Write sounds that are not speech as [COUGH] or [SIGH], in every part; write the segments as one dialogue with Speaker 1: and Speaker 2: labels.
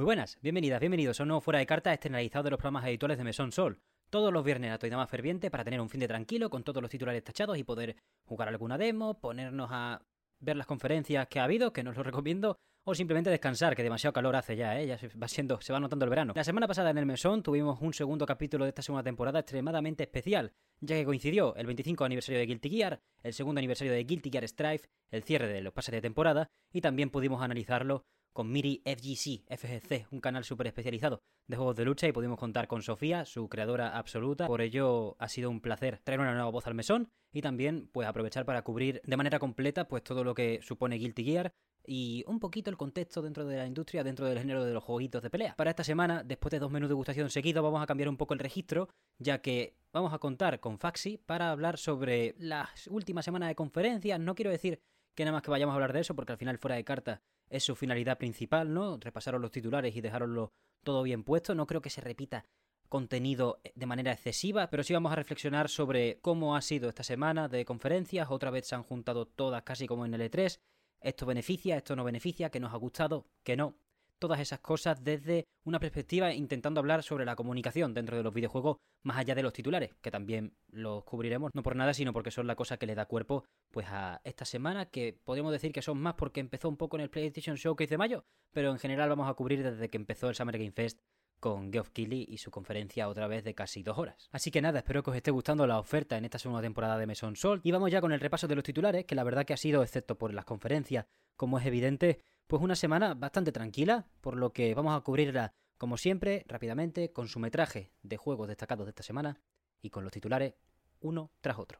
Speaker 1: Muy buenas, bienvenidas, bienvenidos a un nuevo Fuera de Carta externalizado de los programas habituales de Mesón Sol. Todos los viernes a tu más ferviente para tener un fin de tranquilo con todos los titulares tachados y poder jugar alguna demo, ponernos a ver las conferencias que ha habido, que nos lo recomiendo, o simplemente descansar, que demasiado calor hace ya, ¿eh? ya se va siendo, se va notando el verano. La semana pasada en el Mesón tuvimos un segundo capítulo de esta segunda temporada extremadamente especial, ya que coincidió el 25 aniversario de Guilty Gear, el segundo aniversario de Guilty Gear Strife, el cierre de los pases de temporada, y también pudimos analizarlo con Miri FGC, FGC, un canal súper especializado de juegos de lucha y pudimos contar con Sofía, su creadora absoluta. Por ello ha sido un placer traer una nueva voz al mesón y también pues aprovechar para cubrir de manera completa pues todo lo que supone Guilty Gear y un poquito el contexto dentro de la industria, dentro del género de los jueguitos de pelea. Para esta semana, después de dos menús de gustación seguidos, vamos a cambiar un poco el registro, ya que vamos a contar con Faxi para hablar sobre las últimas semanas de conferencias. No quiero decir que nada más que vayamos a hablar de eso, porque al final fuera de carta es su finalidad principal, ¿no? Repasaron los titulares y dejaroslo todo bien puesto. No creo que se repita contenido de manera excesiva, pero sí vamos a reflexionar sobre cómo ha sido esta semana de conferencias. Otra vez se han juntado todas casi como en el E3. Esto beneficia, esto no beneficia, que nos ha gustado, que no todas esas cosas desde una perspectiva intentando hablar sobre la comunicación dentro de los videojuegos más allá de los titulares, que también los cubriremos, no por nada, sino porque son la cosa que le da cuerpo pues a esta semana, que podríamos decir que son más porque empezó un poco en el PlayStation Showcase de mayo, pero en general vamos a cubrir desde que empezó el Summer Game Fest con Geoff Keighley y su conferencia otra vez de casi dos horas. Así que nada, espero que os esté gustando la oferta en esta segunda temporada de Meson Sol. Y vamos ya con el repaso de los titulares, que la verdad que ha sido, excepto por las conferencias, como es evidente, pues una semana bastante tranquila, por lo que vamos a cubrirla, como siempre, rápidamente, con su metraje de juegos destacados de esta semana y con los titulares uno tras otro.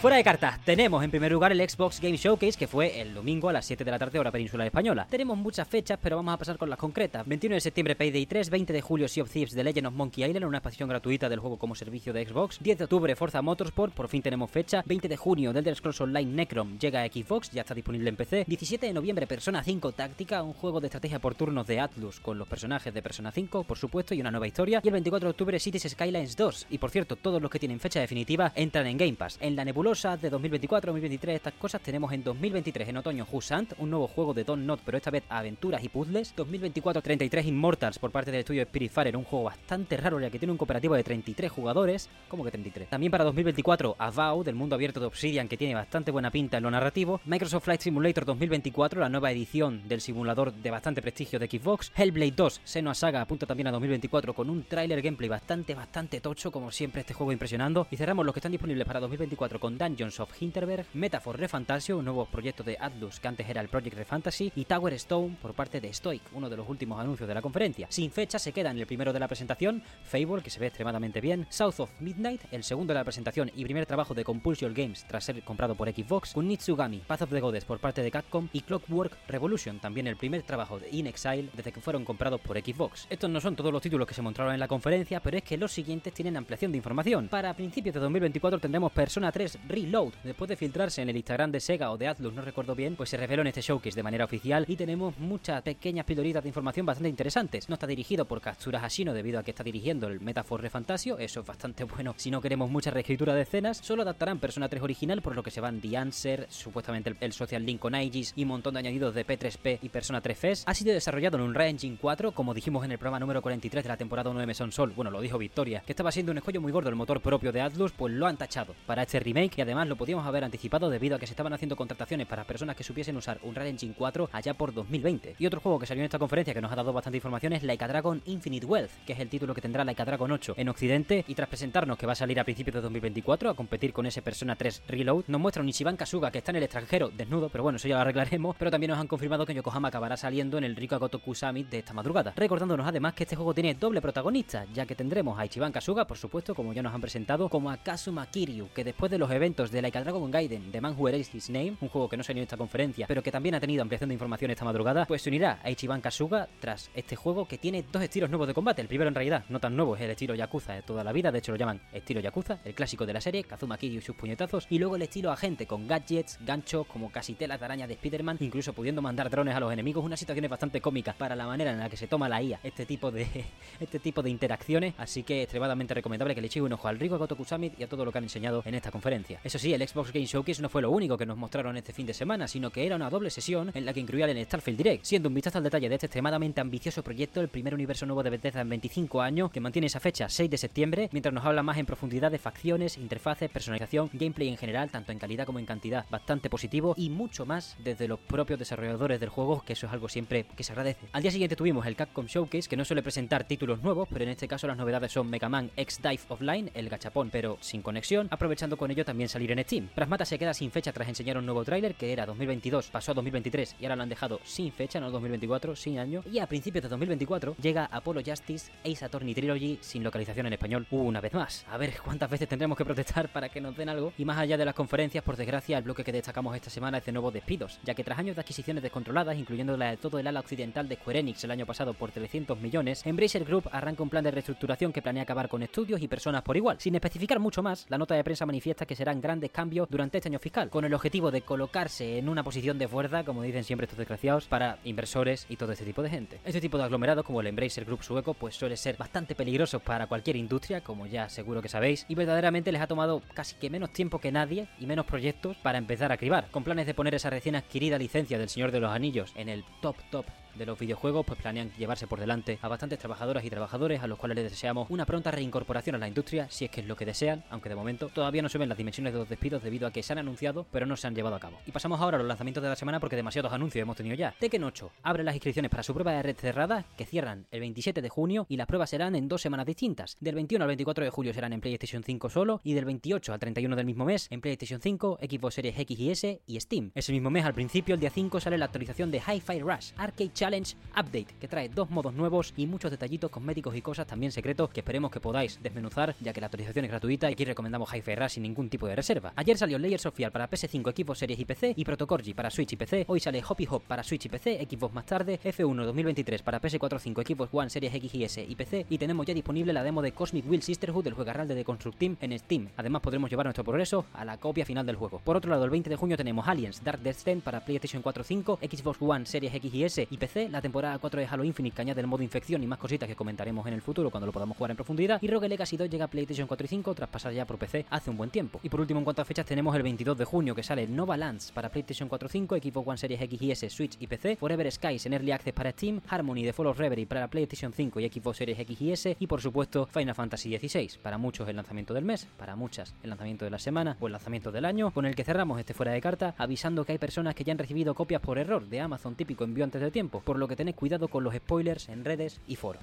Speaker 1: Fuera de cartas, tenemos en primer lugar el Xbox Game Showcase que fue el domingo a las 7 de la tarde hora peninsular española. Tenemos muchas fechas, pero vamos a pasar con las concretas. 21 de septiembre Payday 3, 20 de julio Sea of Thieves The Legend of Monkey Island, una expansión gratuita del juego como servicio de Xbox. 10 de octubre Forza Motorsport, por fin tenemos fecha. 20 de junio Elder Scrolls Online Necrom llega a Xbox, ya está disponible en PC. 17 de noviembre Persona 5 Táctica, un juego de estrategia por turnos de Atlus con los personajes de Persona 5, por supuesto, y una nueva historia. Y el 24 de octubre Cities Skylines 2. Y por cierto, todos los que tienen fecha definitiva entran en Game Pass. En la nebulosa de 2024 2023, estas cosas tenemos en 2023, en otoño, Husant, un nuevo juego de Don Not, pero esta vez aventuras y puzzles. 2024, 33 Immortals por parte del estudio Spiritfarer, un juego bastante raro ya que tiene un cooperativo de 33 jugadores. ¿Cómo que 33? También para 2024, Avowed, del mundo abierto de Obsidian, que tiene bastante buena pinta en lo narrativo. Microsoft Flight Simulator 2024, la nueva edición del simulador de bastante prestigio de Xbox. Hellblade 2, Senua Saga, apunta también a 2024 con un tráiler gameplay bastante, bastante tocho, como siempre este juego impresionando. Y cerramos los que están disponibles para 2024 con Dungeons of Hinter Metaphor Refantasio, un nuevo proyecto de Atlus que antes era el Project Refantasy, y Tower Stone por parte de Stoic, uno de los últimos anuncios de la conferencia. Sin fecha se queda en el primero de la presentación, Fable, que se ve extremadamente bien, South of Midnight, el segundo de la presentación y primer trabajo de Compulsion Games tras ser comprado por Xbox, con Nitsugami, Path of the Goddess por parte de Capcom y Clockwork Revolution, también el primer trabajo de In Exile desde que fueron comprados por Xbox. Estos no son todos los títulos que se mostraron en la conferencia, pero es que los siguientes tienen ampliación de información. Para principios de 2024 tendremos Persona 3 Reload, después de filtrarse en el Instagram de Sega o de Atlus, no recuerdo bien, pues se reveló en este showcase de manera oficial y tenemos muchas pequeñas pildoritas de información bastante interesantes. No está dirigido por Katsura Hashino debido a que está dirigiendo el Metaphor Refantasio, eso es bastante bueno si no queremos mucha reescritura de escenas. Solo adaptarán Persona 3 original, por lo que se van The Answer, supuestamente el, Social Link con Aegis y un montón de añadidos de P3P y Persona 3 FES. Ha sido desarrollado en un Unreal Engine 4, como dijimos en el programa número 43 de la temporada 1 de Meson Sol, bueno, lo dijo Victoria, que estaba siendo un escollo muy gordo el motor propio de Atlus, pues lo han tachado para este remake además lo podíamos haber anticipado debido a que se estaban haciendo contrataciones para personas que supiesen usar Unreal Engine 4 allá por 2020. Y otro juego que salió en esta conferencia que nos ha dado bastante información es Laika Dragon Infinite Wealth, que es el título que tendrá Laika Dragon 8 en Occidente. Y tras presentarnos que va a salir a principios de 2024 a competir con ese Persona 3 Reload, nos muestra un Ichiban Kasuga que está en el extranjero desnudo, pero bueno, eso ya lo arreglaremos, pero también nos han confirmado que Yokohama acabará saliendo en el Riko Gotoku Summit de esta madrugada, recordándonos además que este juego tiene doble protagonista, ya que tendremos a Ichiban Kasuga, por supuesto, como ya nos han presentado, como a Kazuma Kiryu, que después de los eventos de Laika Dragon Gaiden de Man Who Erased His Name, un juego que no salió en esta conferencia, pero que también ha tenido ampliación de información esta madrugada, pues se unirá a Ichiban Kasuga tras este juego que tiene dos estilos nuevos de combate. El primero en realidad no tan nuevo es el estilo Yakuza de toda la vida, de hecho lo llaman estilo Yakuza, el clásico de la serie, Kazuma Kiryu y sus puñetazos, y luego el estilo agente con gadgets, ganchos, como casi telas de araña de Spider-Man, incluso pudiendo mandar drones a los enemigos, una situación bastante cómica para la manera en la que se toma la IA este tipo de [LAUGHS] este tipo de interacciones, así que extremadamente recomendable que le echéis un ojo al Rico Gotoku Summit y a todo lo que han enseñado en esta conferencia. Eso sí, el Xbox Game Showcase no fue lo único que nos mostraron este fin de semana, sino que era una doble sesión en la que incluía el Starfield Direct, siendo un vistazo al detalle de este extremadamente ambicioso proyecto, el primer universo nuevo de Bethesda en 25 años, que mantiene esa fecha 6 de septiembre, mientras nos habla más en profundidad de facciones, interfaces, personalización, gameplay en general, tanto en calidad como en cantidad, bastante positivo y mucho más desde los propios desarrolladores del juego, que eso es algo siempre que se agradece. Al día siguiente tuvimos el Capcom Showcase, que no suele presentar títulos nuevos, pero en este caso las novedades son Mega Man X Dive Offline, el gachapón pero sin conexión, aprovechando con ello también salir en Steam. Prasmata se queda sin fecha tras enseñar un nuevo tráiler que era 2022, pasó a 2023 y ahora lo han dejado sin fecha, no 2024, sin año. Y a principios de 2024 llega Apollo Justice Ace Attorney Trilogy sin localización en español una vez más. A ver cuántas veces tendremos que protestar para que nos den algo. Y más allá de las conferencias, por desgracia, el bloque que destacamos esta semana es de nuevos despidos, ya que tras años de adquisiciones descontroladas, incluyendo la de todo el ala occidental de Square Enix el año pasado por 300 millones, Embracer Group arranca un plan de reestructuración que planea acabar con estudios y personas por igual. Sin especificar mucho más, la nota de prensa manifiesta que grandes cambios durante este año fiscal, con el objetivo de colocarse en una posición de fuerza, como dicen siempre estos desgraciados, para inversores y todo este tipo de gente. Este tipo de aglomerados, como el Embracer Group sueco, pues suele ser bastante peligroso para cualquier industria, como ya seguro que sabéis, y verdaderamente les ha tomado casi que menos tiempo que nadie y menos proyectos para empezar a cribar, con planes de poner esa recién adquirida licencia del Señor de los Anillos en el top top de los videojuegos, pues planean llevarse por delante a bastantes trabajadoras y trabajadores a los cuales les deseamos una pronta reincorporación a la industria, si es que es lo que desean, aunque de momento todavía no se ven las dimensiones de los despidos debido a que se han anunciado, pero no se han llevado a cabo. Y pasamos ahora a los lanzamientos de la semana porque demasiados anuncios hemos tenido ya. Tekken 8 abre las inscripciones para su prueba de red cerrada, que cierran el 27 de junio y las pruebas serán en dos semanas distintas. Del 21 al 24 de julio serán en PlayStation 5 solo y del 28 al 31 del mismo mes en PlayStation 5, Xbox Series X y S y Steam. Ese mismo mes al principio, el día 5, sale la actualización de Hi-Fi Rush Arcade Challenge Update que trae dos modos nuevos y muchos detallitos cosméticos y cosas también secretos que esperemos que podáis desmenuzar, ya que la actualización es gratuita y aquí recomendamos Hi-Fi sin ningún tipo de reserva. Ayer salió Layers of para PS5, Xbox Series y PC y Protocorgi para Switch y PC. Hoy sale Hoppy Hop para Switch y PC, Xbox más tarde, F1 2023 para PS4, 5, Xbox One, Series X y S y PC y tenemos ya disponible la demo de Cosmic Will Sisterhood del juegarral de Construct Team en Steam. Además podremos llevar nuestro progreso a la copia final del juego. Por otro lado, el 20 de junio tenemos Aliens Dark Descent para PlayStation 4, 5, Xbox One, Series X y S y PC, la temporada 4 de Halo Infinite que añade el modo infección y más cositas que comentaremos en el futuro cuando lo podamos jugar en profundidad y Rogue Legacy 2 llega a PlayStation 4 y 5 tras pasar ya por PC hace un buen tiempo. Y por último en cuanto a fechas tenemos el 22 de junio que sale Nova Lands para PlayStation 4, 5, Xbox One Series X y S, Switch y PC, Forever Skies en Early Access para Steam, Harmony de Fall of Reverie para PlayStation 5 y Xbox Series X y S y por supuesto Final Fantasy XVI, para muchos el lanzamiento del mes, para muchas el lanzamiento de la semana o el lanzamiento del año, con el que cerramos este fuera de carta avisando que hay personas que ya han recibido copias por error de Amazon típico envío antes de tiempo, por lo que tened cuidado con los spoilers en redes y foros.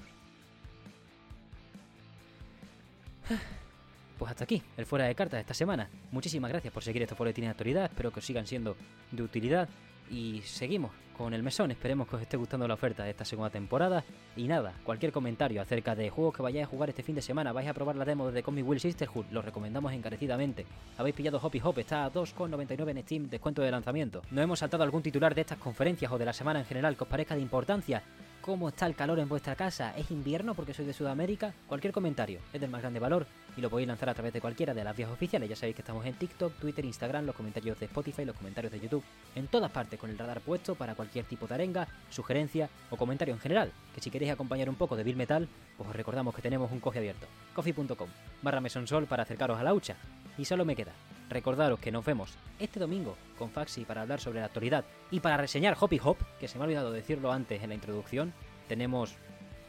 Speaker 1: [SIGHS] Pues hasta aquí, el fuera de cartas de esta semana. Muchísimas gracias por seguir estos boletines de actualidad, espero que os sigan siendo de utilidad. Y seguimos con el mesón, esperemos que os esté gustando la oferta de esta segunda temporada. Y nada, cualquier comentario acerca de juegos que vayáis a jugar este fin de semana, vais a probar la demo de Comic Will Sisterhood, lo recomendamos encarecidamente. Habéis pillado Hoppy Hop, está a 2,99 en Steam, descuento de lanzamiento. ¿No hemos saltado algún titular de estas conferencias o de la semana en general que os parezca de importancia? ¿Cómo está el calor en vuestra casa? ¿Es invierno porque soy de Sudamérica? Cualquier comentario es del más grande valor y lo podéis lanzar a través de cualquiera de las vías oficiales. Ya sabéis que estamos en TikTok, Twitter, Instagram, los comentarios de Spotify, los comentarios de YouTube, en todas partes con el radar puesto para cualquier tipo de arenga, sugerencia o comentario en general. Que si queréis acompañar un poco de Bill Metal, pues os recordamos que tenemos un coffee abierto, coffee.com barra mesonsol para acercaros a la hucha. Y solo me queda recordaros que nos vemos este domingo con Faxi para hablar sobre la actualidad y para reseñar Hoppy Hop, que se me ha olvidado decirlo antes en la introducción. Tenemos,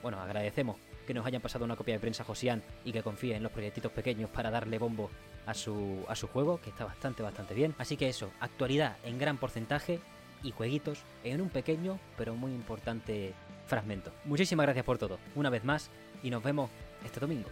Speaker 1: bueno, agradecemos que nos hayan pasado una copia de prensa Josian y que confíe en los proyectitos pequeños para darle bombo a su, a su juego, que está bastante, bastante bien. Así que eso, actualidad en gran porcentaje y jueguitos en un pequeño pero muy importante fragmento. Muchísimas gracias por todo, una vez más, y nos vemos este domingo.